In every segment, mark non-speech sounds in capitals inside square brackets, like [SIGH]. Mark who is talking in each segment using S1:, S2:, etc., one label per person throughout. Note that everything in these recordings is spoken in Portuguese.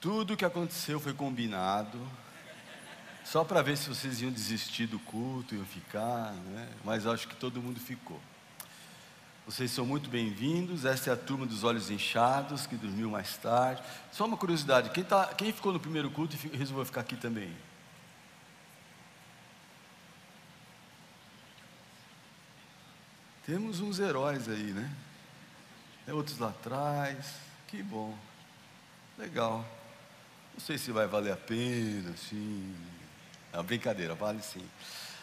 S1: Tudo o que aconteceu foi combinado, só para ver se vocês iam desistir do culto, iam ficar, né? mas acho que todo mundo ficou. Vocês são muito bem-vindos. Essa é a turma dos olhos inchados, que dormiu mais tarde. Só uma curiosidade: quem, tá, quem ficou no primeiro culto e resolveu ficar aqui também? Temos uns heróis aí, né? Tem outros lá atrás. Que bom. Legal. Não sei se vai valer a pena, sim. É uma brincadeira, vale sim.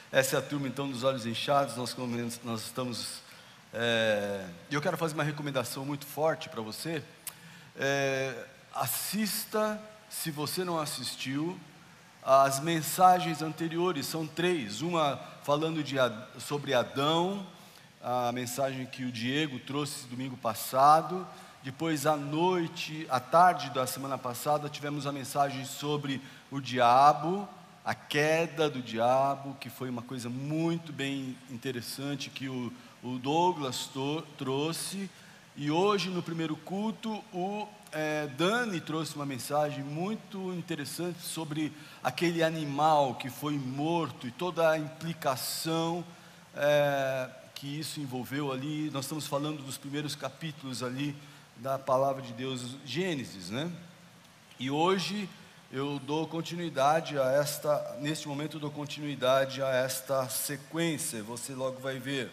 S1: Essa é a turma então dos olhos inchados. Nós, nós estamos. É, eu quero fazer uma recomendação muito forte para você. É, assista, se você não assistiu, as mensagens anteriores. São três. Uma falando de, sobre Adão, a mensagem que o Diego trouxe domingo passado. Depois, à noite, à tarde da semana passada, tivemos a mensagem sobre o diabo, a queda do diabo, que foi uma coisa muito bem interessante que o, o Douglas trouxe. E hoje, no primeiro culto, o é, Dani trouxe uma mensagem muito interessante sobre aquele animal que foi morto e toda a implicação é, que isso envolveu ali. Nós estamos falando dos primeiros capítulos ali da palavra de Deus, Gênesis, né? E hoje eu dou continuidade a esta, neste momento eu dou continuidade a esta sequência, você logo vai ver.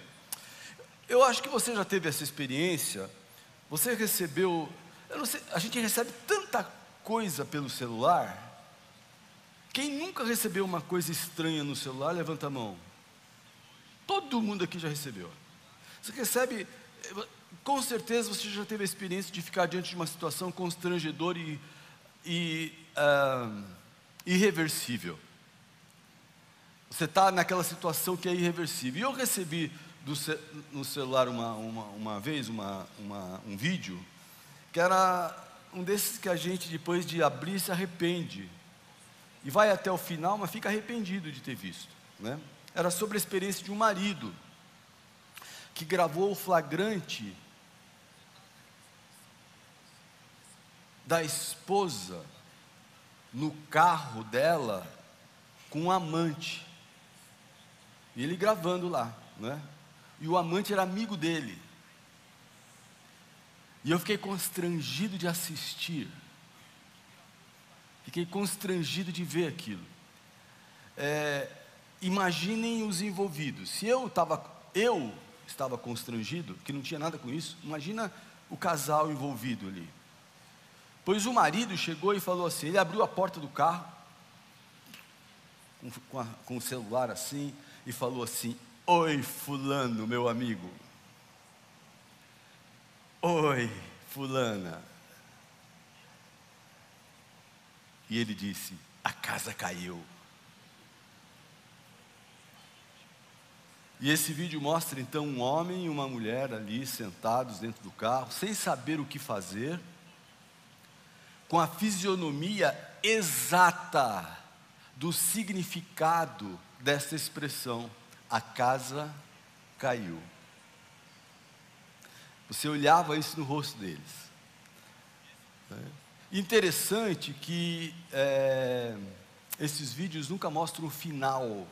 S1: Eu acho que você já teve essa experiência, você recebeu, sei, a gente recebe tanta coisa pelo celular. Quem nunca recebeu uma coisa estranha no celular, levanta a mão. Todo mundo aqui já recebeu. Você recebe, com certeza você já teve a experiência de ficar diante de uma situação constrangedora e, e uh, irreversível. Você está naquela situação que é irreversível. E eu recebi do, no celular uma, uma, uma vez uma, uma, um vídeo que era um desses que a gente, depois de abrir, se arrepende. E vai até o final, mas fica arrependido de ter visto. Né? Era sobre a experiência de um marido que gravou o flagrante da esposa no carro dela com um amante. E ele gravando lá, né? E o amante era amigo dele. E eu fiquei constrangido de assistir. Fiquei constrangido de ver aquilo. É, imaginem os envolvidos. Se eu estava, eu estava constrangido, que não tinha nada com isso, imagina o casal envolvido ali. Pois o marido chegou e falou assim: ele abriu a porta do carro, com, a, com o celular assim, e falou assim: Oi, Fulano, meu amigo. Oi, Fulana. E ele disse: A casa caiu. E esse vídeo mostra então um homem e uma mulher ali sentados dentro do carro, sem saber o que fazer, com a fisionomia exata do significado dessa expressão: a casa caiu. Você olhava isso no rosto deles. É. Interessante que é, esses vídeos nunca mostram o final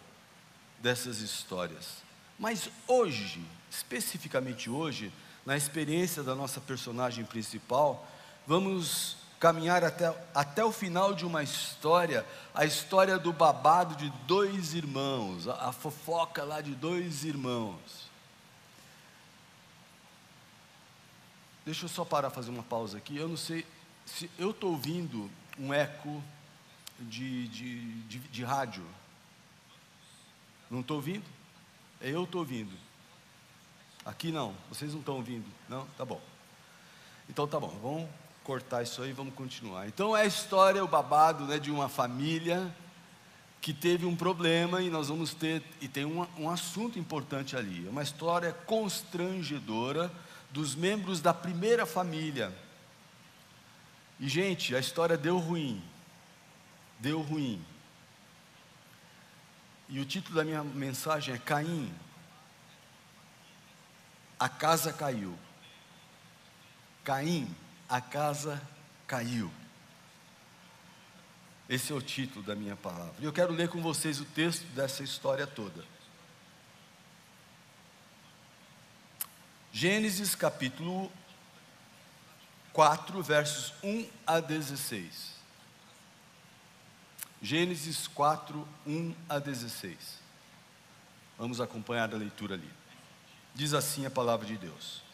S1: dessas histórias. Mas hoje, especificamente hoje, na experiência da nossa personagem principal, vamos caminhar até, até o final de uma história, a história do babado de dois irmãos, a, a fofoca lá de dois irmãos. Deixa eu só parar fazer uma pausa aqui. Eu não sei se eu estou ouvindo um eco de, de, de, de rádio. Não estou ouvindo? Eu estou ouvindo. Aqui não, vocês não estão ouvindo. Não? Tá bom. Então tá bom, vamos cortar isso aí vamos continuar. Então é a história, o babado né, de uma família que teve um problema e nós vamos ter, e tem um, um assunto importante ali. É uma história constrangedora dos membros da primeira família. E, gente, a história deu ruim. Deu ruim. E o título da minha mensagem é Caim. A casa caiu. Caim, a casa caiu. Esse é o título da minha palavra. E eu quero ler com vocês o texto dessa história toda. Gênesis capítulo 4, versos 1 a 16. Gênesis 4, 1 a 16. Vamos acompanhar a leitura ali. Diz assim a palavra de Deus.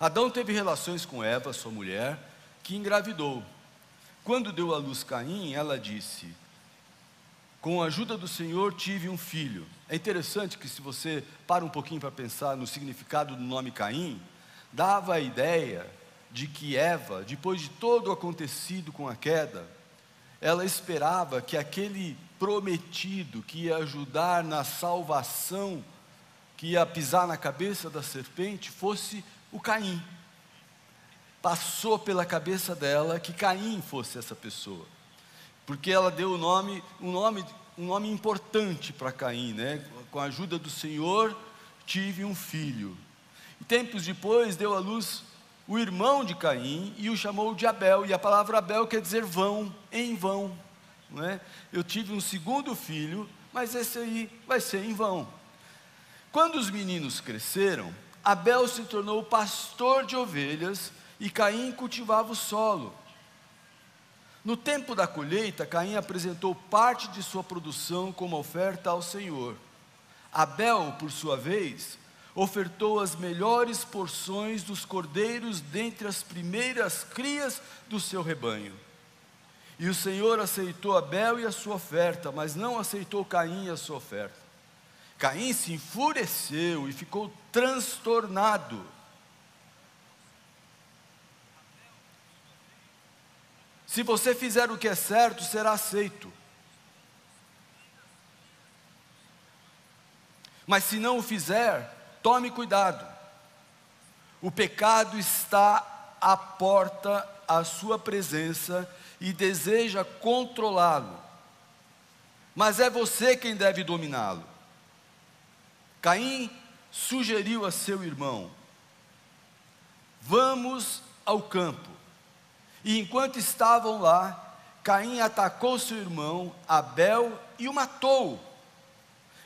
S1: Adão teve relações com Eva, sua mulher, que engravidou. Quando deu à luz Caim, ela disse: Com a ajuda do Senhor tive um filho. É interessante que, se você para um pouquinho para pensar no significado do nome Caim, dava a ideia de que Eva, depois de todo o acontecido com a queda, ela esperava que aquele prometido que ia ajudar na salvação, que ia pisar na cabeça da serpente, fosse o Caim. Passou pela cabeça dela que Caim fosse essa pessoa. Porque ela deu o nome, um nome, um nome importante para Caim, né? Com a ajuda do Senhor, tive um filho. E tempos depois deu à luz o irmão de Caim e o chamou de Abel. E a palavra Abel quer dizer vão, em vão. Não é? Eu tive um segundo filho, mas esse aí vai ser em vão. Quando os meninos cresceram, Abel se tornou pastor de ovelhas e Caim cultivava o solo. No tempo da colheita, Caim apresentou parte de sua produção como oferta ao Senhor. Abel, por sua vez, ofertou as melhores porções dos cordeiros dentre as primeiras crias do seu rebanho. E o Senhor aceitou Abel e a sua oferta, mas não aceitou Caim e a sua oferta. Caim se enfureceu e ficou transtornado. Se você fizer o que é certo, será aceito. Mas se não o fizer, tome cuidado. O pecado está à porta à sua presença e deseja controlá-lo. Mas é você quem deve dominá-lo. Caim sugeriu a seu irmão: Vamos ao campo. E enquanto estavam lá, Caim atacou seu irmão Abel e o matou.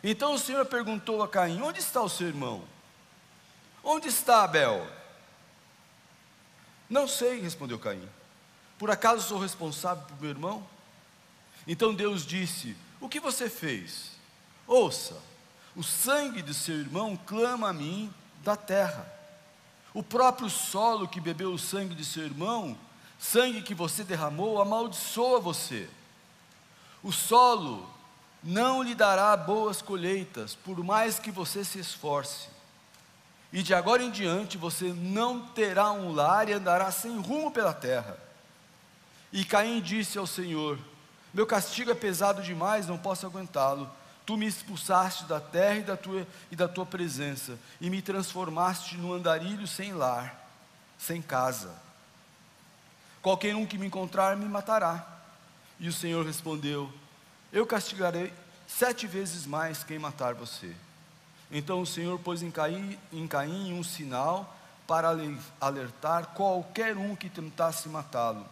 S1: Então o Senhor perguntou a Caim: Onde está o seu irmão? Onde está Abel? Não sei, respondeu Caim. Por acaso sou responsável por meu irmão? Então Deus disse: O que você fez? Ouça o sangue de seu irmão clama a mim da terra. O próprio solo que bebeu o sangue de seu irmão, sangue que você derramou, amaldiçoa você. O solo não lhe dará boas colheitas, por mais que você se esforce. E de agora em diante você não terá um lar e andará sem rumo pela terra. E Caim disse ao Senhor: Meu castigo é pesado demais, não posso aguentá-lo. Tu me expulsaste da terra e da, tua, e da tua presença, e me transformaste num andarilho sem lar, sem casa. Qualquer um que me encontrar me matará. E o Senhor respondeu: Eu castigarei sete vezes mais quem matar você. Então o Senhor pôs em Caim, em Caim um sinal para alertar qualquer um que tentasse matá-lo.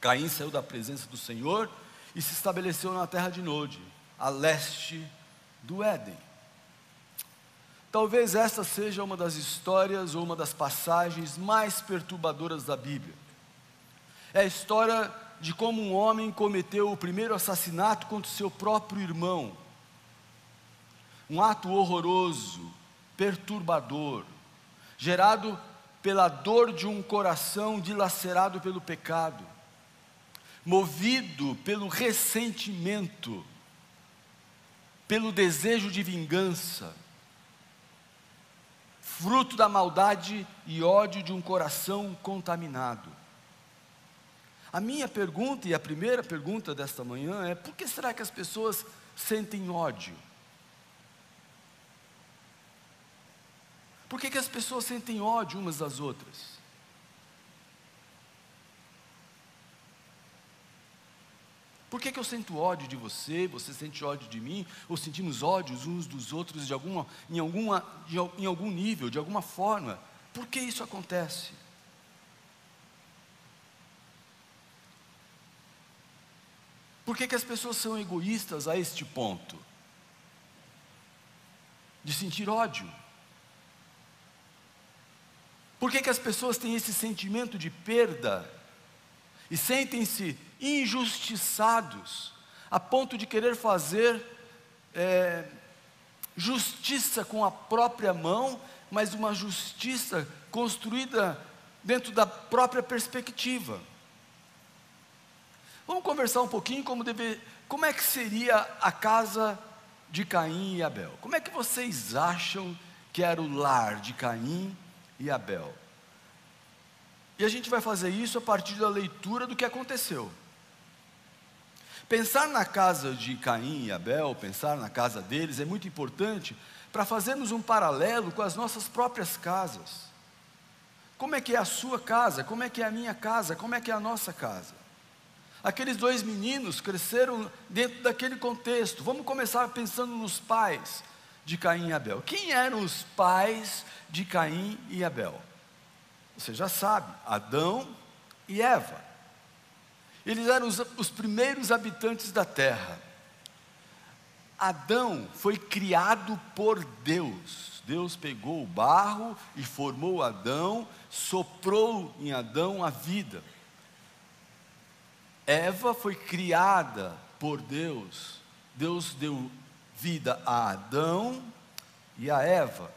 S1: Caim saiu da presença do Senhor e se estabeleceu na terra de Nod a leste do Éden. Talvez esta seja uma das histórias ou uma das passagens mais perturbadoras da Bíblia. É a história de como um homem cometeu o primeiro assassinato contra seu próprio irmão. Um ato horroroso, perturbador, gerado pela dor de um coração dilacerado pelo pecado, movido pelo ressentimento pelo desejo de vingança, fruto da maldade e ódio de um coração contaminado. A minha pergunta, e a primeira pergunta desta manhã é: por que será que as pessoas sentem ódio? Por que, que as pessoas sentem ódio umas das outras? Por que, que eu sinto ódio de você? Você sente ódio de mim? Ou sentimos ódios uns dos outros de alguma, em, alguma, de, em algum nível, de alguma forma? Por que isso acontece? Por que, que as pessoas são egoístas a este ponto? De sentir ódio. Por que, que as pessoas têm esse sentimento de perda e sentem-se injustiçados a ponto de querer fazer é, justiça com a própria mão, mas uma justiça construída dentro da própria perspectiva? Vamos conversar um pouquinho como, deve, como é que seria a casa de Caim e Abel. Como é que vocês acham que era o lar de Caim e Abel? E a gente vai fazer isso a partir da leitura do que aconteceu. Pensar na casa de Caim e Abel, pensar na casa deles, é muito importante para fazermos um paralelo com as nossas próprias casas. Como é que é a sua casa? Como é que é a minha casa? Como é que é a nossa casa? Aqueles dois meninos cresceram dentro daquele contexto. Vamos começar pensando nos pais de Caim e Abel. Quem eram os pais de Caim e Abel? Você já sabe, Adão e Eva. Eles eram os, os primeiros habitantes da terra. Adão foi criado por Deus. Deus pegou o barro e formou Adão, soprou em Adão a vida. Eva foi criada por Deus. Deus deu vida a Adão e a Eva.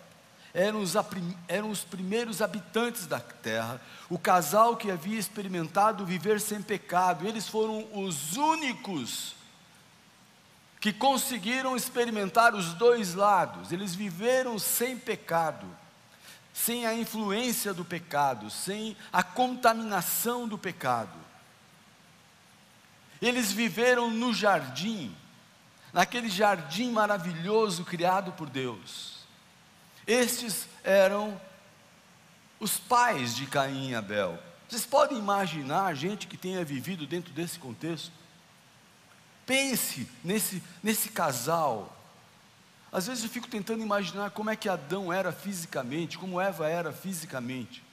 S1: Eram os, eram os primeiros habitantes da terra, o casal que havia experimentado viver sem pecado. Eles foram os únicos que conseguiram experimentar os dois lados. Eles viveram sem pecado, sem a influência do pecado, sem a contaminação do pecado. Eles viveram no jardim, naquele jardim maravilhoso criado por Deus. Estes eram os pais de Caim e Abel. Vocês podem imaginar gente que tenha vivido dentro desse contexto? Pense nesse, nesse casal. Às vezes eu fico tentando imaginar como é que Adão era fisicamente, como Eva era fisicamente.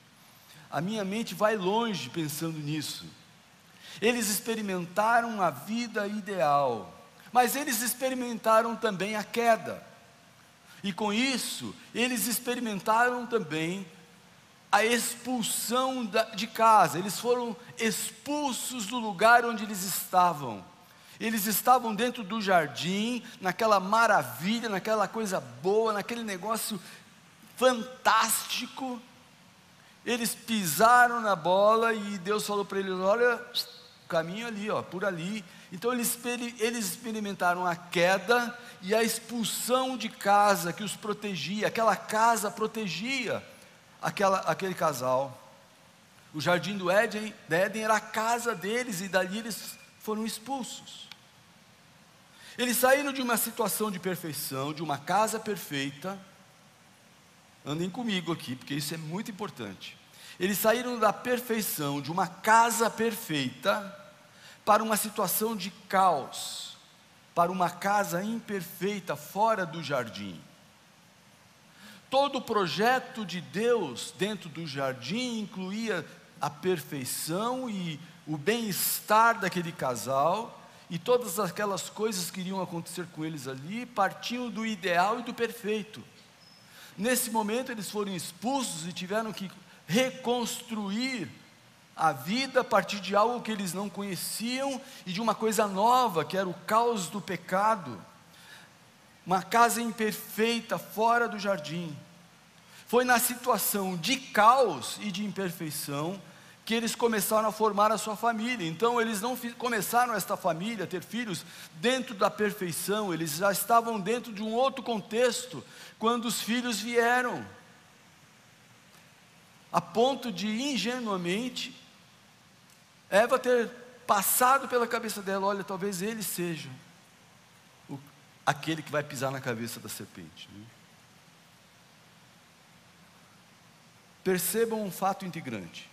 S1: A minha mente vai longe pensando nisso. Eles experimentaram a vida ideal, mas eles experimentaram também a queda. E com isso, eles experimentaram também a expulsão de casa, eles foram expulsos do lugar onde eles estavam. Eles estavam dentro do jardim, naquela maravilha, naquela coisa boa, naquele negócio fantástico. Eles pisaram na bola e Deus falou para eles: Olha, caminho ali, ó, por ali. Então eles, experimentaram a queda e a expulsão de casa que os protegia, aquela casa protegia aquela, aquele casal. O jardim do Éden, Éden era a casa deles e dali eles foram expulsos. Eles saíram de uma situação de perfeição, de uma casa perfeita. Andem comigo aqui, porque isso é muito importante. Eles saíram da perfeição, de uma casa perfeita, para uma situação de caos, para uma casa imperfeita fora do jardim. Todo o projeto de Deus dentro do jardim incluía a perfeição e o bem-estar daquele casal, e todas aquelas coisas que iriam acontecer com eles ali partiam do ideal e do perfeito. Nesse momento eles foram expulsos e tiveram que reconstruir a vida a partir de algo que eles não conheciam e de uma coisa nova, que era o caos do pecado. Uma casa imperfeita fora do jardim. Foi na situação de caos e de imperfeição que eles começaram a formar a sua família. Então, eles não começaram esta família a ter filhos dentro da perfeição, eles já estavam dentro de um outro contexto quando os filhos vieram a ponto de ingenuamente Eva ter passado pela cabeça dela: olha, talvez ele seja o, aquele que vai pisar na cabeça da serpente. Né? Percebam um fato integrante,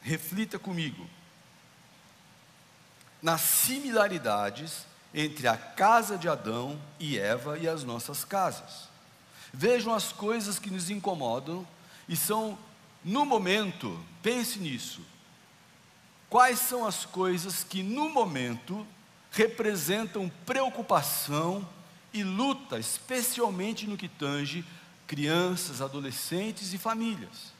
S1: reflita comigo nas similaridades entre a casa de Adão e Eva e as nossas casas. Vejam as coisas que nos incomodam e são no momento, pense nisso. Quais são as coisas que no momento representam preocupação e luta, especialmente no que tange crianças, adolescentes e famílias.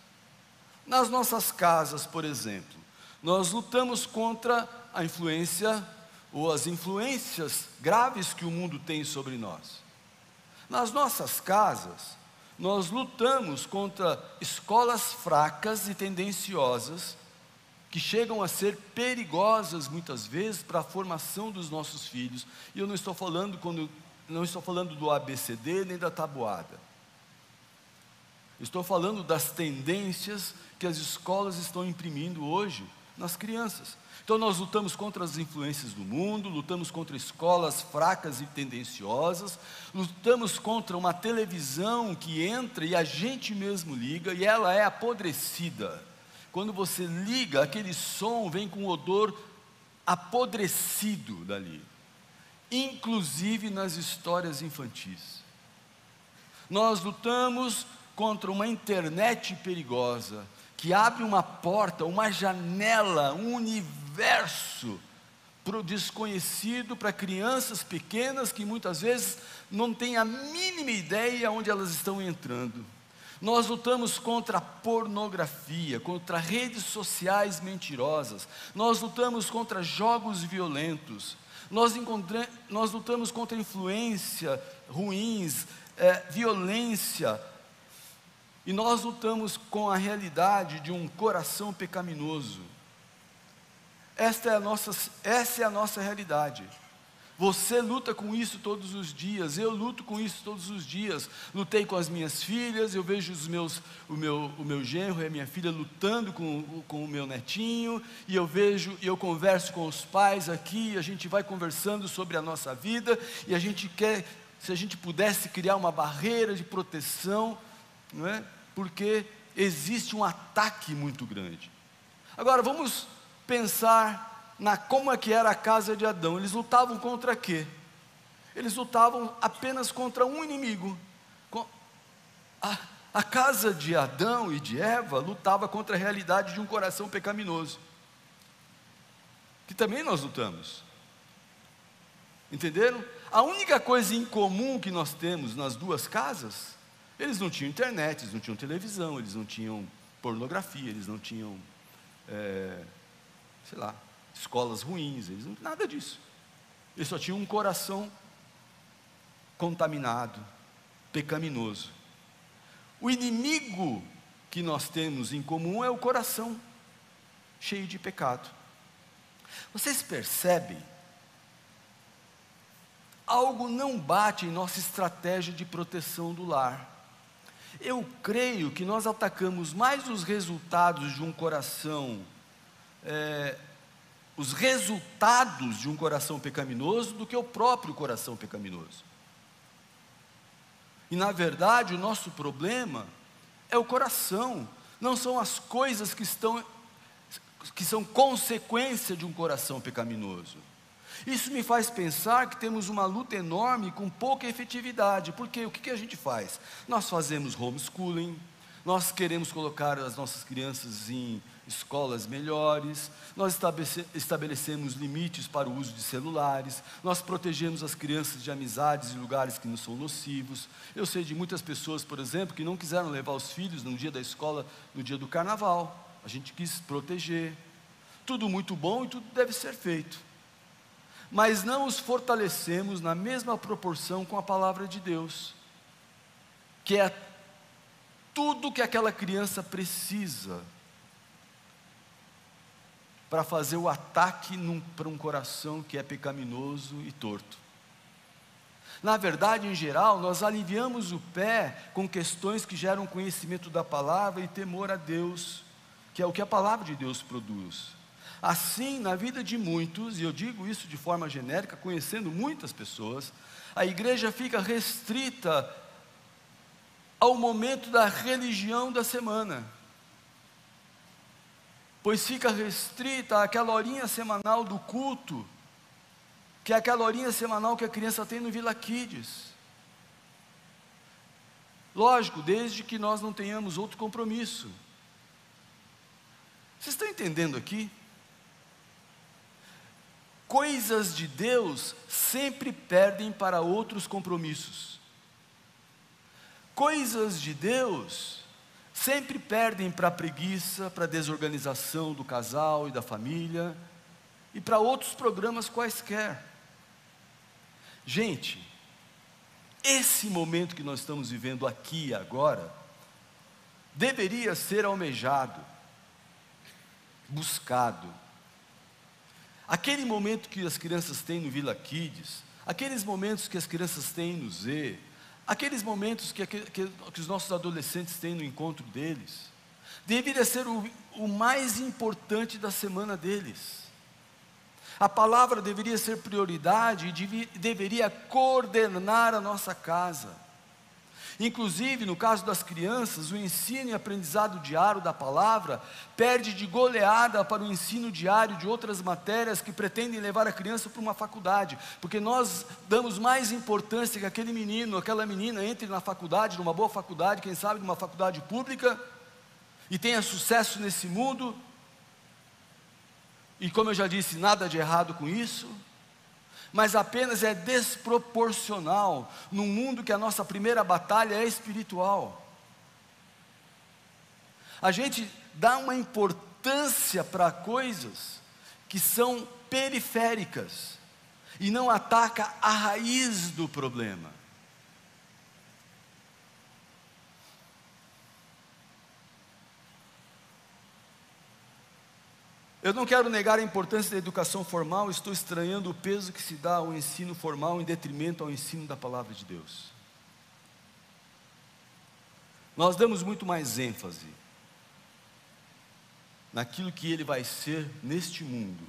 S1: Nas nossas casas, por exemplo, nós lutamos contra a influência ou as influências graves que o mundo tem sobre nós. Nas nossas casas, nós lutamos contra escolas fracas e tendenciosas que chegam a ser perigosas muitas vezes para a formação dos nossos filhos. E eu não estou falando quando não estou falando do ABCD nem da tabuada. Estou falando das tendências que as escolas estão imprimindo hoje nas crianças. Então nós lutamos contra as influências do mundo, lutamos contra escolas fracas e tendenciosas, lutamos contra uma televisão que entra e a gente mesmo liga e ela é apodrecida. Quando você liga, aquele som vem com um odor apodrecido dali, inclusive nas histórias infantis. Nós lutamos contra uma internet perigosa, que abre uma porta, uma janela, um universo para o desconhecido, para crianças pequenas que muitas vezes não têm a mínima ideia onde elas estão entrando. Nós lutamos contra a pornografia, contra redes sociais mentirosas, nós lutamos contra jogos violentos, nós, nós lutamos contra influência ruins, é, violência, e nós lutamos com a realidade de um coração pecaminoso. Esta é a nossa, essa é a nossa realidade. Você luta com isso todos os dias, eu luto com isso todos os dias. Lutei com as minhas filhas, eu vejo os meus, o, meu, o meu genro e a minha filha lutando com, com o meu netinho, e eu vejo, e eu converso com os pais aqui, a gente vai conversando sobre a nossa vida, e a gente quer, se a gente pudesse criar uma barreira de proteção, não é? Porque existe um ataque muito grande. Agora vamos pensar na como é que era a casa de Adão. Eles lutavam contra quê? Eles lutavam apenas contra um inimigo. A, a casa de Adão e de Eva lutava contra a realidade de um coração pecaminoso. Que também nós lutamos. Entenderam? A única coisa em comum que nós temos nas duas casas eles não tinham internet, eles não tinham televisão, eles não tinham pornografia, eles não tinham, é, sei lá, escolas ruins, eles não nada disso. Eles só tinham um coração contaminado, pecaminoso. O inimigo que nós temos em comum é o coração cheio de pecado. Vocês percebem? Algo não bate em nossa estratégia de proteção do lar. Eu creio que nós atacamos mais os resultados de um coração, é, os resultados de um coração pecaminoso do que o próprio coração pecaminoso. E na verdade o nosso problema é o coração, não são as coisas que estão que são consequência de um coração pecaminoso. Isso me faz pensar que temos uma luta enorme com pouca efetividade, porque o que, que a gente faz? Nós fazemos homeschooling, nós queremos colocar as nossas crianças em escolas melhores, nós estabelecemos limites para o uso de celulares, nós protegemos as crianças de amizades e lugares que não são nocivos. Eu sei de muitas pessoas, por exemplo, que não quiseram levar os filhos no dia da escola, no dia do carnaval. A gente quis proteger. Tudo muito bom e tudo deve ser feito mas não os fortalecemos na mesma proporção com a palavra de Deus, que é tudo que aquela criança precisa para fazer o ataque para um coração que é pecaminoso e torto. Na verdade, em geral, nós aliviamos o pé com questões que geram conhecimento da palavra e temor a Deus, que é o que a palavra de Deus produz. Assim, na vida de muitos, e eu digo isso de forma genérica, conhecendo muitas pessoas, a igreja fica restrita ao momento da religião da semana. Pois fica restrita àquela horinha semanal do culto, que é aquela horinha semanal que a criança tem no Vila Kids. Lógico, desde que nós não tenhamos outro compromisso. Vocês estão entendendo aqui? coisas de Deus sempre perdem para outros compromissos. Coisas de Deus sempre perdem para a preguiça, para a desorganização do casal e da família e para outros programas quaisquer. Gente, esse momento que nós estamos vivendo aqui e agora deveria ser almejado, buscado. Aquele momento que as crianças têm no Vila Kids, aqueles momentos que as crianças têm no Z, aqueles momentos que, que, que os nossos adolescentes têm no encontro deles, deveria ser o, o mais importante da semana deles. A palavra deveria ser prioridade e deveria coordenar a nossa casa. Inclusive, no caso das crianças, o ensino e aprendizado diário da palavra perde de goleada para o ensino diário de outras matérias que pretendem levar a criança para uma faculdade, porque nós damos mais importância que aquele menino, aquela menina entre na faculdade, numa boa faculdade, quem sabe numa faculdade pública, e tenha sucesso nesse mundo. E como eu já disse, nada de errado com isso mas apenas é desproporcional num mundo que a nossa primeira batalha é espiritual. A gente dá uma importância para coisas que são periféricas e não ataca a raiz do problema. Eu não quero negar a importância da educação formal, estou estranhando o peso que se dá ao ensino formal em detrimento ao ensino da palavra de Deus. Nós damos muito mais ênfase naquilo que ele vai ser neste mundo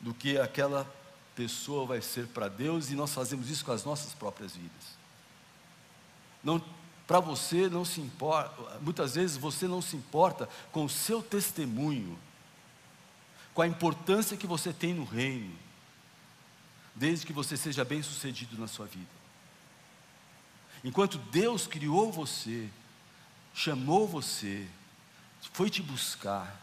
S1: do que aquela pessoa vai ser para Deus e nós fazemos isso com as nossas próprias vidas. Não para você não se importa, muitas vezes você não se importa com o seu testemunho com a importância que você tem no reino, desde que você seja bem sucedido na sua vida. Enquanto Deus criou você, chamou você, foi te buscar,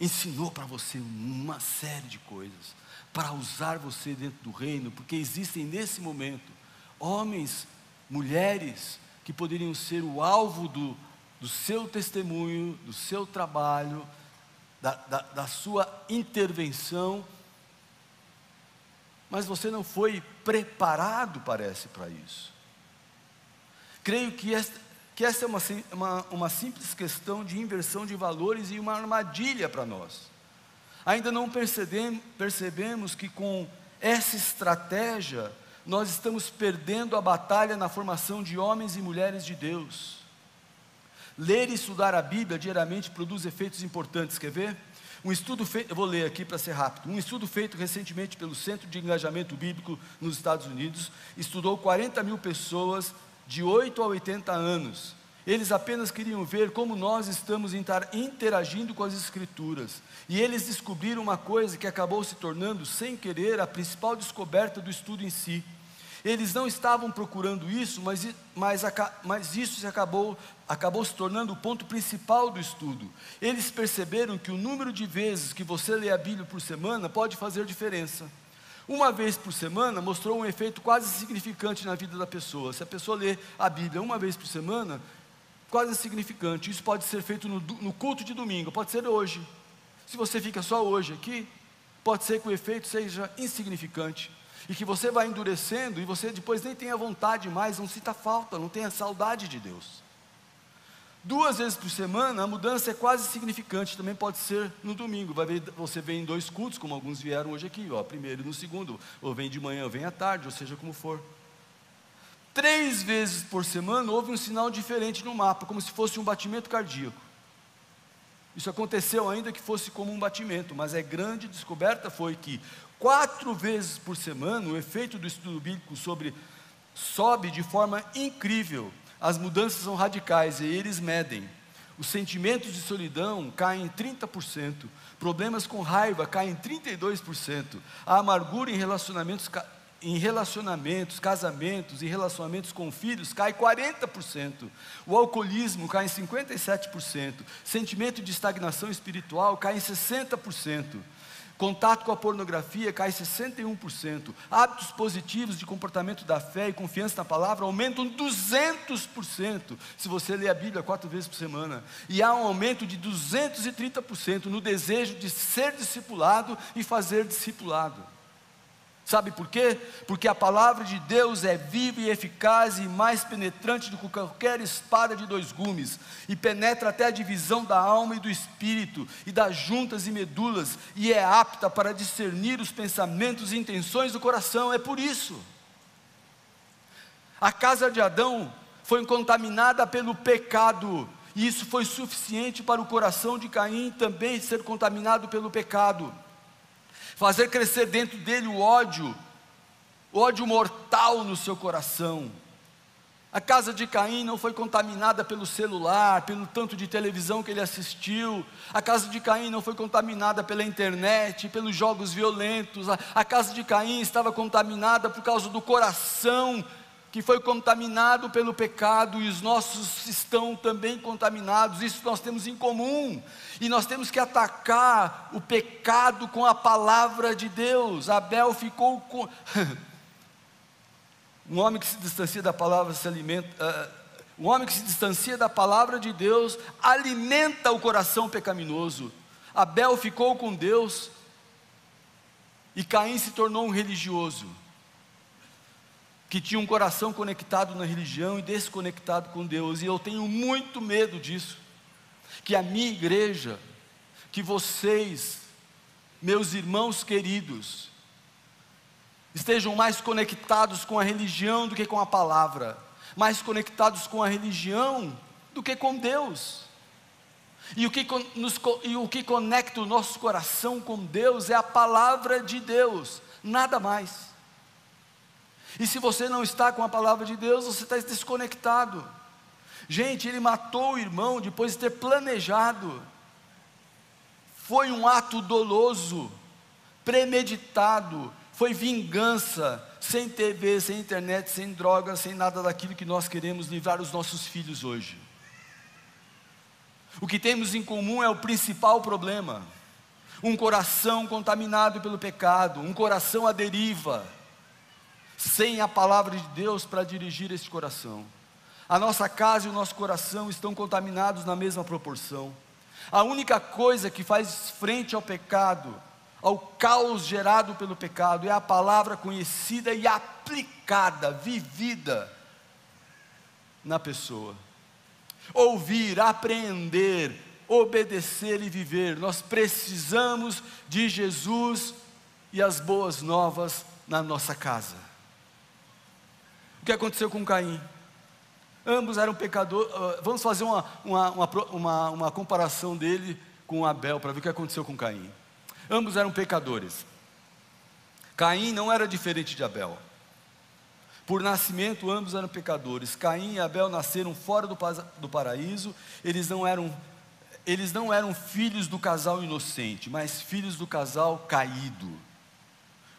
S1: ensinou para você uma série de coisas, para usar você dentro do reino, porque existem nesse momento homens, mulheres, que poderiam ser o alvo do, do seu testemunho, do seu trabalho, da, da, da sua intervenção, mas você não foi preparado, parece, para isso. Creio que esta, que esta é uma, uma, uma simples questão de inversão de valores e uma armadilha para nós. Ainda não percebemos, percebemos que com essa estratégia, nós estamos perdendo a batalha na formação de homens e mulheres de Deus. Ler e estudar a Bíblia diariamente produz efeitos importantes, quer ver? Um estudo feito, eu vou ler aqui para ser rápido. Um estudo feito recentemente pelo Centro de Engajamento Bíblico nos Estados Unidos estudou 40 mil pessoas de 8 a 80 anos. Eles apenas queriam ver como nós estamos interagindo com as Escrituras. E eles descobriram uma coisa que acabou se tornando, sem querer, a principal descoberta do estudo em si. Eles não estavam procurando isso, mas, mas, mas isso acabou, acabou se tornando o ponto principal do estudo. Eles perceberam que o número de vezes que você lê a Bíblia por semana pode fazer diferença. Uma vez por semana mostrou um efeito quase significante na vida da pessoa. Se a pessoa lê a Bíblia uma vez por semana, quase significante. Isso pode ser feito no, no culto de domingo, pode ser hoje. Se você fica só hoje aqui, pode ser que o efeito seja insignificante e que você vai endurecendo e você depois nem tenha vontade mais, não sinta falta, não tenha saudade de Deus. Duas vezes por semana a mudança é quase significante, também pode ser no domingo. Vai ver, você vem em dois cultos, como alguns vieram hoje aqui, ó, primeiro e no segundo, ou vem de manhã ou vem à tarde, ou seja como for. Três vezes por semana houve um sinal diferente no mapa, como se fosse um batimento cardíaco. Isso aconteceu ainda que fosse como um batimento, mas a grande descoberta foi que quatro vezes por semana o efeito do estudo bíblico sobre sobe de forma incrível. As mudanças são radicais e eles medem. Os sentimentos de solidão caem em 30%, problemas com raiva caem em 32%, a amargura em relacionamentos em relacionamentos, casamentos e relacionamentos com filhos cai 40%, o alcoolismo cai em 57%, sentimento de estagnação espiritual cai em 60%, Contato com a pornografia cai 61%. Hábitos positivos de comportamento da fé e confiança na palavra aumentam 200%. Se você lê a Bíblia quatro vezes por semana. E há um aumento de 230% no desejo de ser discipulado e fazer discipulado. Sabe por quê? Porque a palavra de Deus é viva e eficaz e mais penetrante do que qualquer espada de dois gumes, e penetra até a divisão da alma e do espírito, e das juntas e medulas, e é apta para discernir os pensamentos e intenções do coração. É por isso. A casa de Adão foi contaminada pelo pecado, e isso foi suficiente para o coração de Caim também ser contaminado pelo pecado fazer crescer dentro dele o ódio, o ódio mortal no seu coração. A casa de Caim não foi contaminada pelo celular, pelo tanto de televisão que ele assistiu. A casa de Caim não foi contaminada pela internet, pelos jogos violentos. A, a casa de Caim estava contaminada por causa do coração que foi contaminado pelo pecado e os nossos estão também contaminados, isso nós temos em comum, e nós temos que atacar o pecado com a palavra de Deus. Abel ficou com. [LAUGHS] um homem que se distancia da palavra se alimenta. Uh, um homem que se distancia da palavra de Deus alimenta o coração pecaminoso. Abel ficou com Deus e Caim se tornou um religioso que tinha um coração conectado na religião e desconectado com Deus, e eu tenho muito medo disso. Que a minha igreja, que vocês, meus irmãos queridos, estejam mais conectados com a religião do que com a palavra, mais conectados com a religião do que com Deus. E o que, nos, e o que conecta o nosso coração com Deus é a palavra de Deus, nada mais. E se você não está com a palavra de Deus, você está desconectado. Gente, ele matou o irmão depois de ter planejado. Foi um ato doloso, premeditado, foi vingança, sem TV, sem internet, sem drogas, sem nada daquilo que nós queremos livrar os nossos filhos hoje. O que temos em comum é o principal problema: um coração contaminado pelo pecado, um coração à deriva sem a palavra de Deus para dirigir esse coração. A nossa casa e o nosso coração estão contaminados na mesma proporção. A única coisa que faz frente ao pecado, ao caos gerado pelo pecado, é a palavra conhecida e aplicada, vivida na pessoa. Ouvir, aprender, obedecer e viver. Nós precisamos de Jesus e as boas novas na nossa casa que aconteceu com Caim? Ambos eram pecadores. Ah, vamos fazer uma, uma, uma, uma comparação dele com Abel para ver o que aconteceu com Caim. Ambos eram pecadores. Caim não era diferente de Abel. Por nascimento, ambos eram pecadores. Caim e Abel nasceram fora do, do paraíso. Eles não eram eles não eram filhos do casal inocente, mas filhos do casal caído.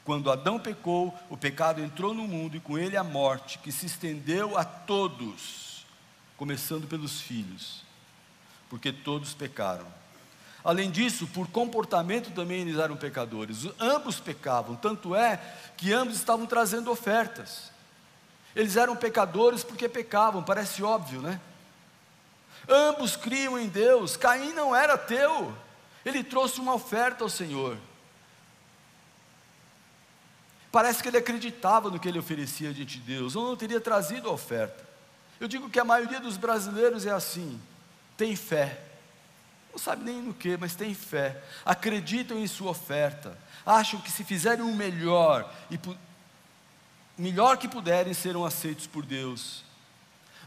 S1: Quando Adão pecou, o pecado entrou no mundo e com ele a morte, que se estendeu a todos, começando pelos filhos, porque todos pecaram. Além disso, por comportamento também eles eram pecadores. Ambos pecavam, tanto é que ambos estavam trazendo ofertas. Eles eram pecadores porque pecavam, parece óbvio, né? Ambos criam em Deus. Caim não era teu. Ele trouxe uma oferta ao Senhor. Parece que ele acreditava no que ele oferecia diante de Deus, ou não teria trazido a oferta. Eu digo que a maioria dos brasileiros é assim, tem fé, não sabe nem no que, mas tem fé, acreditam em sua oferta, acham que se fizerem o melhor, e melhor que puderem, serão aceitos por Deus.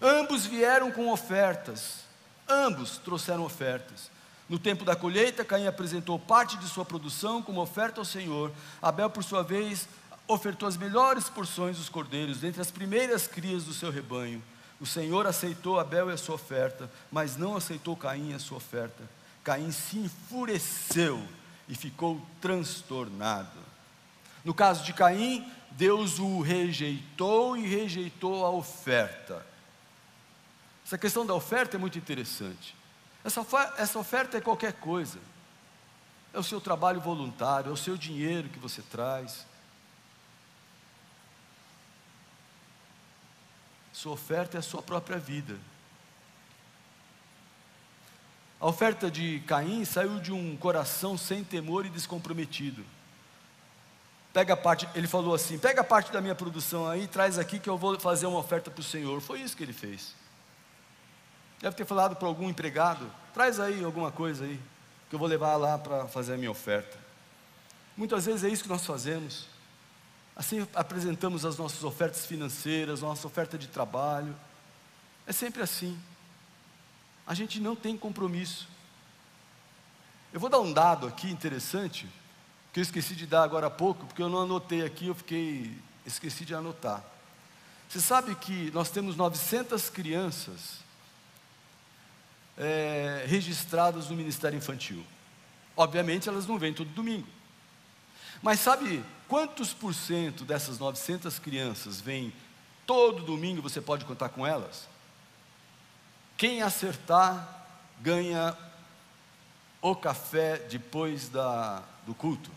S1: Ambos vieram com ofertas, ambos trouxeram ofertas. No tempo da colheita, Caim apresentou parte de sua produção como oferta ao Senhor. Abel, por sua vez, ofertou as melhores porções dos cordeiros, dentre as primeiras crias do seu rebanho. O Senhor aceitou Abel e a sua oferta, mas não aceitou Caim e a sua oferta. Caim se enfureceu e ficou transtornado. No caso de Caim, Deus o rejeitou e rejeitou a oferta. Essa questão da oferta é muito interessante. Essa, essa oferta é qualquer coisa. é o seu trabalho voluntário, é o seu dinheiro que você traz. Sua oferta é a sua própria vida. A oferta de Caim saiu de um coração sem temor e descomprometido. Pega parte, ele falou assim: pega parte da minha produção aí, traz aqui que eu vou fazer uma oferta para o Senhor. Foi isso que ele fez. Deve ter falado para algum empregado: traz aí alguma coisa aí, que eu vou levar lá para fazer a minha oferta. Muitas vezes é isso que nós fazemos. Assim apresentamos as nossas ofertas financeiras, nossa oferta de trabalho. É sempre assim. A gente não tem compromisso. Eu vou dar um dado aqui interessante, que eu esqueci de dar agora há pouco, porque eu não anotei aqui, eu fiquei esqueci de anotar. Você sabe que nós temos 900 crianças é, registradas no Ministério Infantil. Obviamente elas não vêm todo domingo. Mas sabe quantos por cento dessas 900 crianças vêm todo domingo, você pode contar com elas? Quem acertar ganha o café depois da, do culto.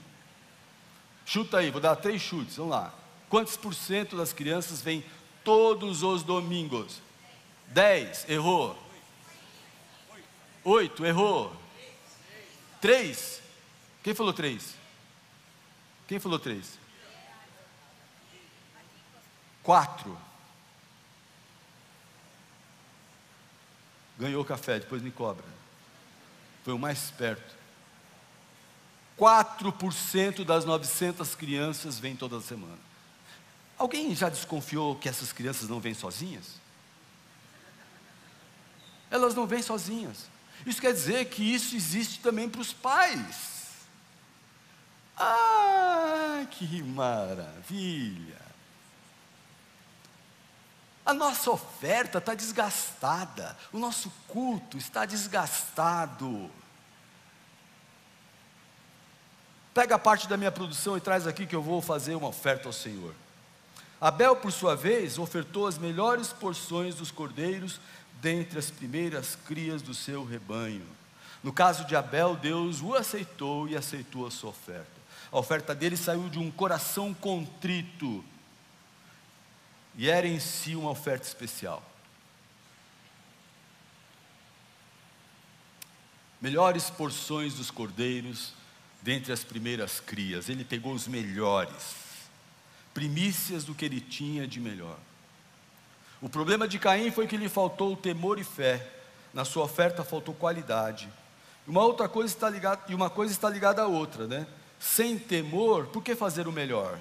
S1: Chuta aí, vou dar três chutes, vamos lá. Quantos por cento das crianças vêm todos os domingos? Dez, errou. Oito, errou. Três. Quem falou três? Quem falou três? Quatro. Ganhou o café, depois me cobra. Foi o mais perto. 4% das 900 crianças vêm toda semana. Alguém já desconfiou que essas crianças não vêm sozinhas? Elas não vêm sozinhas. Isso quer dizer que isso existe também para os pais. Ah, que maravilha! A nossa oferta está desgastada, o nosso culto está desgastado. Pega parte da minha produção e traz aqui que eu vou fazer uma oferta ao Senhor. Abel, por sua vez, ofertou as melhores porções dos cordeiros dentre as primeiras crias do seu rebanho. No caso de Abel, Deus o aceitou e aceitou a sua oferta. A oferta dele saiu de um coração contrito e era em si uma oferta especial. Melhores porções dos cordeiros dentre as primeiras crias, ele pegou os melhores, primícias do que ele tinha de melhor. O problema de Caim foi que lhe faltou temor e fé, na sua oferta faltou qualidade. Uma outra coisa está ligada, e uma coisa está ligada à outra, né? Sem temor, por que fazer o melhor?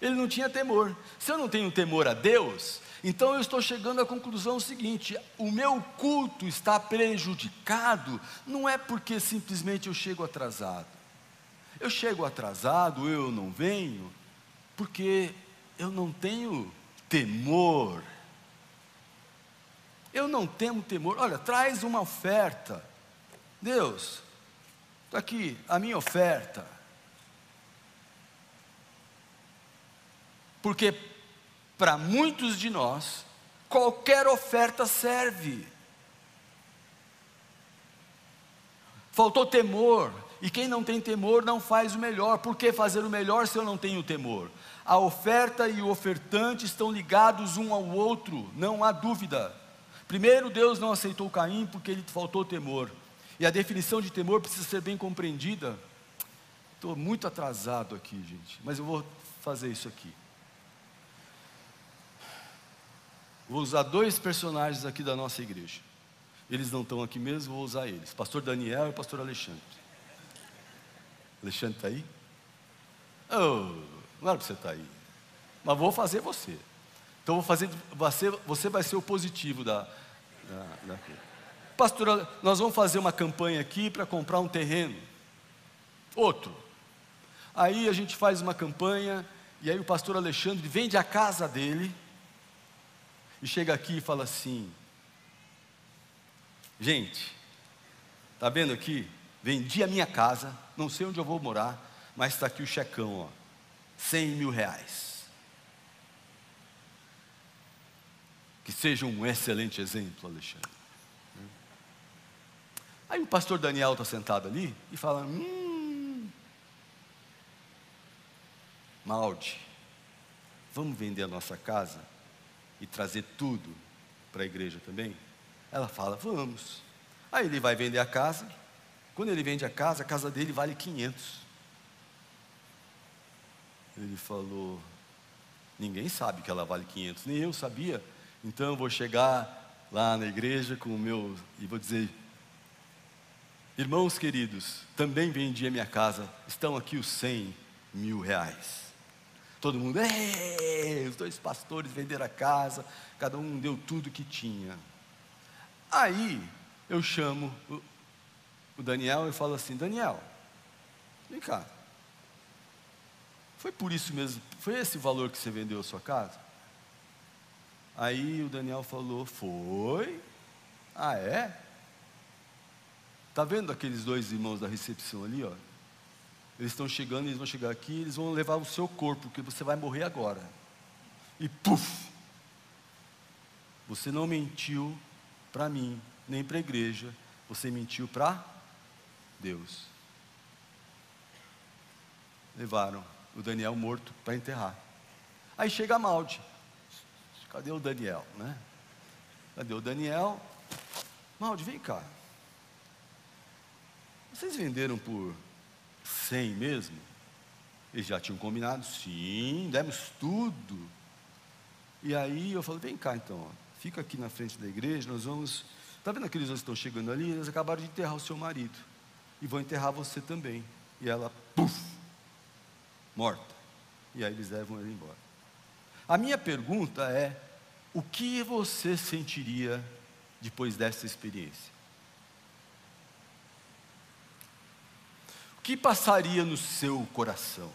S1: Ele não tinha temor. Se eu não tenho temor a Deus, então eu estou chegando à conclusão seguinte: o meu culto está prejudicado, não é porque simplesmente eu chego atrasado. Eu chego atrasado, eu não venho, porque eu não tenho temor. Eu não tenho temor. Olha, traz uma oferta. Deus, está aqui a minha oferta. Porque para muitos de nós, qualquer oferta serve. Faltou temor, e quem não tem temor não faz o melhor. Por que fazer o melhor se eu não tenho temor? A oferta e o ofertante estão ligados um ao outro, não há dúvida. Primeiro, Deus não aceitou Caim porque lhe faltou temor. E a definição de temor precisa ser bem compreendida. Estou muito atrasado aqui, gente, mas eu vou fazer isso aqui. Vou usar dois personagens aqui da nossa igreja. Eles não estão aqui mesmo, vou usar eles: Pastor Daniel e Pastor Alexandre. Alexandre está aí? Oh, não era para você estar tá aí. Mas vou fazer você. Então vou fazer, você, você vai ser o positivo da, da, da Pastor, nós vamos fazer uma campanha aqui para comprar um terreno. Outro. Aí a gente faz uma campanha, e aí o pastor Alexandre vende a casa dele e chega aqui e fala assim: Gente, tá vendo aqui? Vendi a minha casa, não sei onde eu vou morar, mas está aqui o checão, ó, 100 mil reais. Que seja um excelente exemplo, Alexandre. Aí o pastor Daniel está sentado ali e fala: Hum, Malde, vamos vender a nossa casa e trazer tudo para a igreja também? Ela fala: Vamos. Aí ele vai vender a casa. Quando ele vende a casa, a casa dele vale 500. Ele falou: Ninguém sabe que ela vale 500, nem eu sabia. Então eu vou chegar lá na igreja com o meu e vou dizer: Irmãos queridos, também vendi a minha casa, estão aqui os 100 mil reais. Todo mundo, os dois pastores venderam a casa, cada um deu tudo que tinha. Aí eu chamo o, o Daniel e falo assim: Daniel, vem cá. Foi por isso mesmo, foi esse valor que você vendeu a sua casa? Aí o Daniel falou: Foi? Ah, é? Está vendo aqueles dois irmãos da recepção ali, ó? Eles estão chegando, eles vão chegar aqui, eles vão levar o seu corpo, porque você vai morrer agora. E puf! Você não mentiu para mim, nem para a igreja, você mentiu para Deus. Levaram o Daniel morto para enterrar. Aí chega a. Cadê o Daniel, né? Cadê o Daniel? Malde, vem cá. Vocês venderam por 100 mesmo? Eles já tinham combinado? Sim, demos tudo. E aí eu falei, vem cá então, ó, fica aqui na frente da igreja, nós vamos. Está vendo aqueles outros que estão chegando ali? Eles acabaram de enterrar o seu marido. E vão enterrar você também. E ela, puf, morta. E aí eles levam ele embora. A minha pergunta é: o que você sentiria depois dessa experiência? Que passaria no seu coração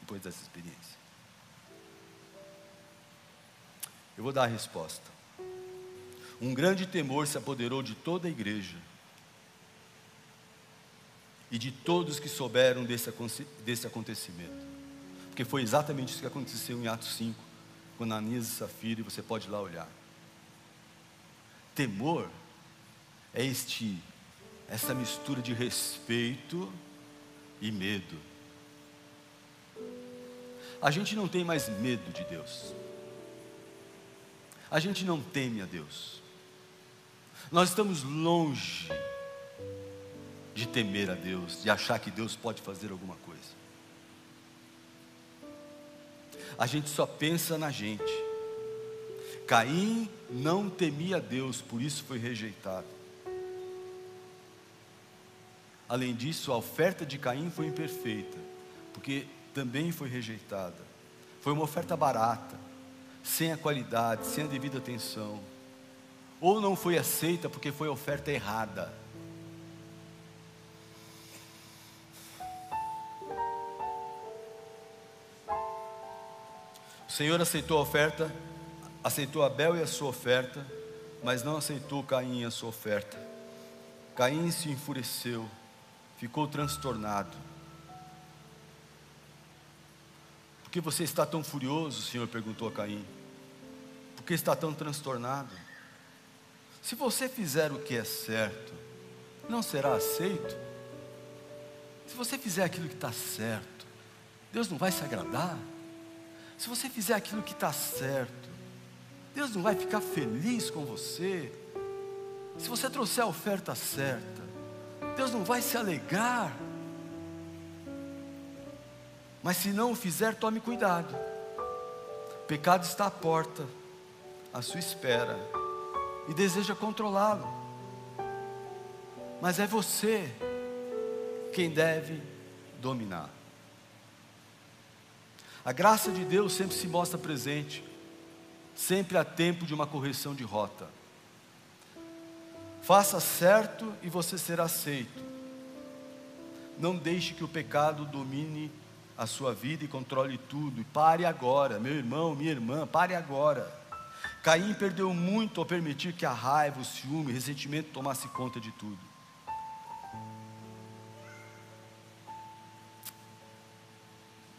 S1: depois dessa experiência? Eu vou dar a resposta. Um grande temor se apoderou de toda a igreja e de todos que souberam desse, acontecimento, porque foi exatamente isso que aconteceu em Atos 5 com Ananias e Safira, e você pode ir lá olhar. Temor é este, essa mistura de respeito e medo. A gente não tem mais medo de Deus. A gente não teme a Deus. Nós estamos longe de temer a Deus, de achar que Deus pode fazer alguma coisa a gente só pensa na gente. Caim não temia Deus, por isso foi rejeitado. Além disso, a oferta de Caim foi imperfeita, porque também foi rejeitada. Foi uma oferta barata, sem a qualidade, sem a devida atenção. Ou não foi aceita porque foi a oferta errada. Senhor aceitou a oferta, aceitou Abel e a sua oferta, mas não aceitou Caim e a sua oferta. Caim se enfureceu, ficou transtornado. Por que você está tão furioso? O Senhor perguntou a Caim. Por que está tão transtornado? Se você fizer o que é certo, não será aceito? Se você fizer aquilo que está certo, Deus não vai se agradar? Se você fizer aquilo que está certo, Deus não vai ficar feliz com você. Se você trouxer a oferta certa, Deus não vai se alegrar. Mas se não o fizer, tome cuidado. O pecado está à porta, à sua espera, e deseja controlá-lo. Mas é você quem deve dominar. A graça de Deus sempre se mostra presente, sempre há tempo de uma correção de rota. Faça certo e você será aceito. Não deixe que o pecado domine a sua vida e controle tudo. Pare agora, meu irmão, minha irmã, pare agora. Caim perdeu muito ao permitir que a raiva, o ciúme, o ressentimento tomasse conta de tudo.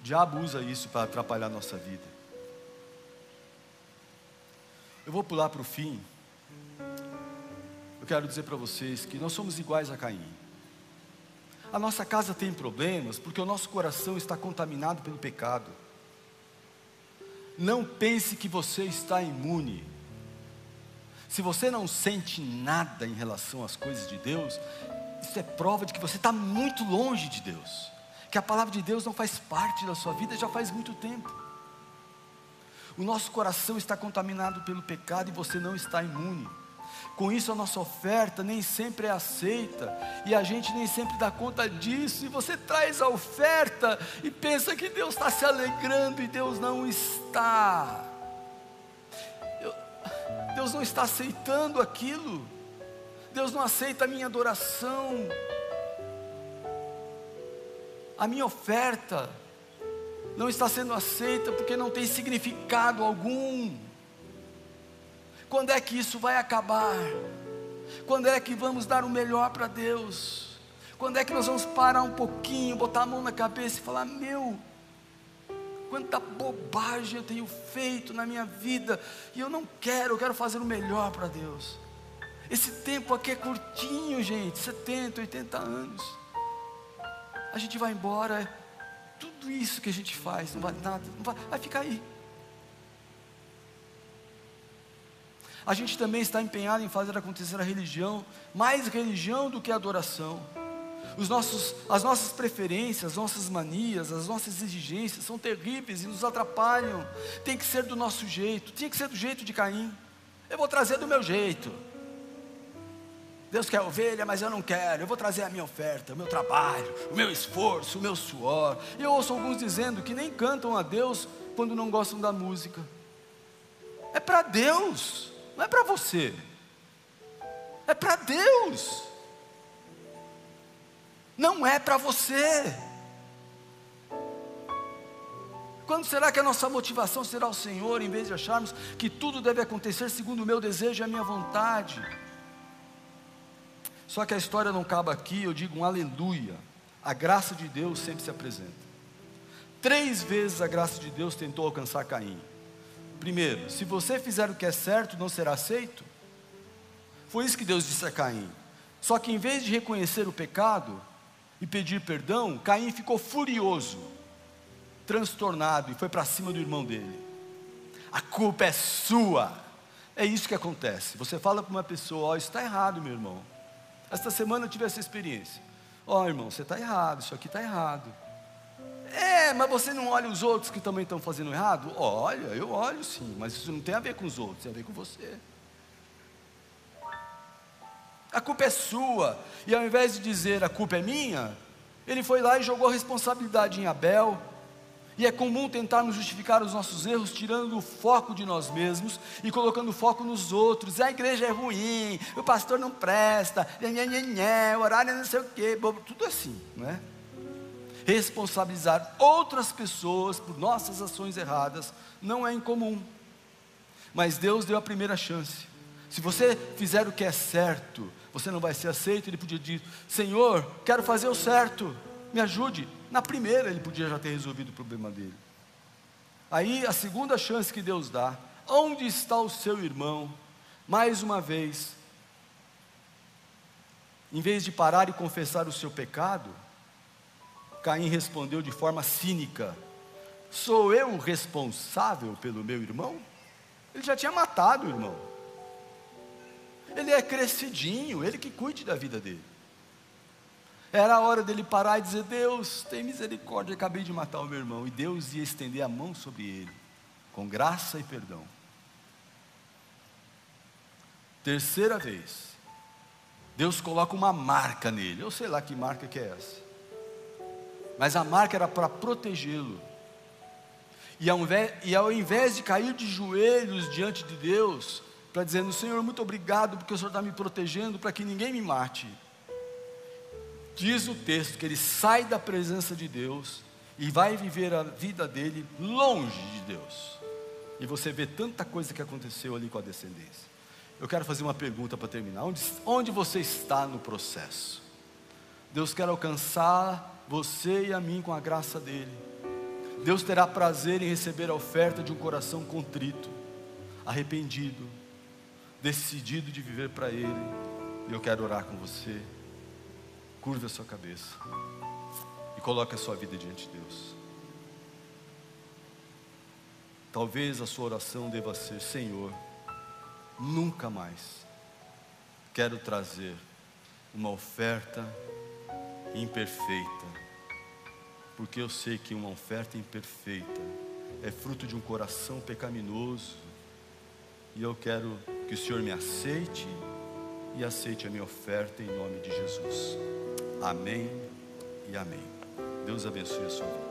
S1: diabo usa isso para atrapalhar nossa vida. Eu vou pular para o fim. Quero dizer para vocês que nós somos iguais a Caim. A nossa casa tem problemas porque o nosso coração está contaminado pelo pecado. Não pense que você está imune. Se você não sente nada em relação às coisas de Deus, isso é prova de que você está muito longe de Deus, que a palavra de Deus não faz parte da sua vida já faz muito tempo. O nosso coração está contaminado pelo pecado e você não está imune. Com isso, a nossa oferta nem sempre é aceita, e a gente nem sempre dá conta disso. E você traz a oferta e pensa que Deus está se alegrando, e Deus não está. Deus não está aceitando aquilo, Deus não aceita a minha adoração, a minha oferta não está sendo aceita porque não tem significado algum. Quando é que isso vai acabar? Quando é que vamos dar o melhor para Deus? Quando é que nós vamos parar um pouquinho, botar a mão na cabeça e falar: Meu, quanta bobagem eu tenho feito na minha vida, e eu não quero, eu quero fazer o melhor para Deus. Esse tempo aqui é curtinho, gente 70, 80 anos. A gente vai embora, tudo isso que a gente faz não vale nada, não vai, vai ficar aí. A gente também está empenhado em fazer acontecer a religião, mais religião do que adoração. Os nossos, as nossas preferências, as nossas manias, as nossas exigências são terríveis e nos atrapalham. Tem que ser do nosso jeito, tinha que ser do jeito de Caim. Eu vou trazer do meu jeito. Deus quer ovelha, mas eu não quero. Eu vou trazer a minha oferta, o meu trabalho, o meu esforço, o meu suor. E eu ouço alguns dizendo que nem cantam a Deus quando não gostam da música. É para Deus não é para você, é para Deus, não é para você. Quando será que a nossa motivação será o Senhor, em vez de acharmos que tudo deve acontecer segundo o meu desejo e a minha vontade? Só que a história não acaba aqui, eu digo um aleluia. A graça de Deus sempre se apresenta. Três vezes a graça de Deus tentou alcançar Caim. Primeiro, se você fizer o que é certo, não será aceito. Foi isso que Deus disse a Caim. Só que em vez de reconhecer o pecado e pedir perdão, Caim ficou furioso, transtornado e foi para cima do irmão dele. A culpa é sua. É isso que acontece. Você fala para uma pessoa: Ó, oh, isso está errado, meu irmão. Esta semana eu tive essa experiência. Ó, oh, irmão, você está errado, isso aqui está errado. É, mas você não olha os outros que também estão fazendo errado? Olha, eu olho sim, mas isso não tem a ver com os outros, tem a ver com você. A culpa é sua, e ao invés de dizer a culpa é minha, ele foi lá e jogou a responsabilidade em Abel. E é comum tentarmos justificar os nossos erros tirando o foco de nós mesmos e colocando o foco nos outros. A igreja é ruim, o pastor não presta, o horário não sei o quê, tudo assim, não é? Responsabilizar outras pessoas por nossas ações erradas não é incomum. Mas Deus deu a primeira chance. Se você fizer o que é certo, você não vai ser aceito. Ele podia dizer: Senhor, quero fazer o certo, me ajude. Na primeira, ele podia já ter resolvido o problema dele. Aí, a segunda chance que Deus dá: onde está o seu irmão? Mais uma vez, em vez de parar e confessar o seu pecado, Caim respondeu de forma cínica: Sou eu o responsável pelo meu irmão? Ele já tinha matado o irmão. Ele é crescidinho, ele que cuide da vida dele. Era a hora dele parar e dizer: Deus, tem misericórdia, acabei de matar o meu irmão. E Deus ia estender a mão sobre ele, com graça e perdão. Terceira vez, Deus coloca uma marca nele. Eu sei lá que marca que é essa mas a marca era para protegê-lo. E ao, invés, e ao invés de cair de joelhos diante de Deus, para dizer: Senhor, muito obrigado porque o Senhor está me protegendo para que ninguém me mate. Diz o texto que ele sai da presença de Deus e vai viver a vida dele longe de Deus. E você vê tanta coisa que aconteceu ali com a descendência. Eu quero fazer uma pergunta para terminar: onde, onde você está no processo? Deus quer alcançar você e a mim com a graça dEle. Deus terá prazer em receber a oferta de um coração contrito, arrependido, decidido de viver para Ele, E eu quero orar com você. Curva a sua cabeça e coloque a sua vida diante de Deus. Talvez a sua oração deva ser: Senhor, nunca mais quero trazer uma oferta imperfeita, porque eu sei que uma oferta imperfeita é fruto de um coração pecaminoso, e eu quero que o Senhor me aceite e aceite a minha oferta em nome de Jesus. Amém e amém. Deus abençoe a sua vida.